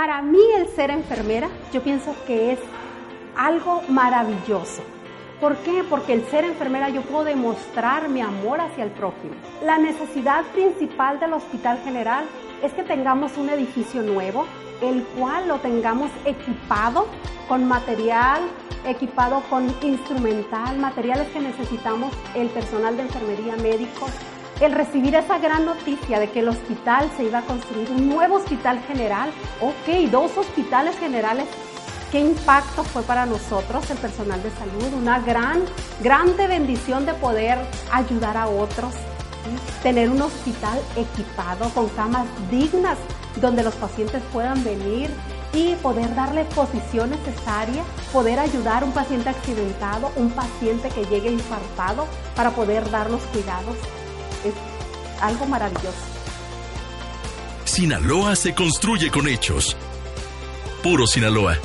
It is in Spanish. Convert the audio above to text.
Para mí el ser enfermera, yo pienso que es algo maravilloso. ¿Por qué? Porque el ser enfermera yo puedo demostrar mi amor hacia el prójimo. La necesidad principal del Hospital General es que tengamos un edificio nuevo, el cual lo tengamos equipado con material, equipado con instrumental, materiales que necesitamos el personal de enfermería, médicos. El recibir esa gran noticia de que el hospital se iba a construir, un nuevo hospital general, ok, dos hospitales generales. Qué impacto fue para nosotros, el personal de salud, una gran, grande bendición de poder ayudar a otros, tener un hospital equipado con camas dignas donde los pacientes puedan venir y poder darle posición necesaria, poder ayudar a un paciente accidentado, un paciente que llegue infartado para poder dar los cuidados. Es algo maravilloso. Sinaloa se construye con hechos. Puro Sinaloa.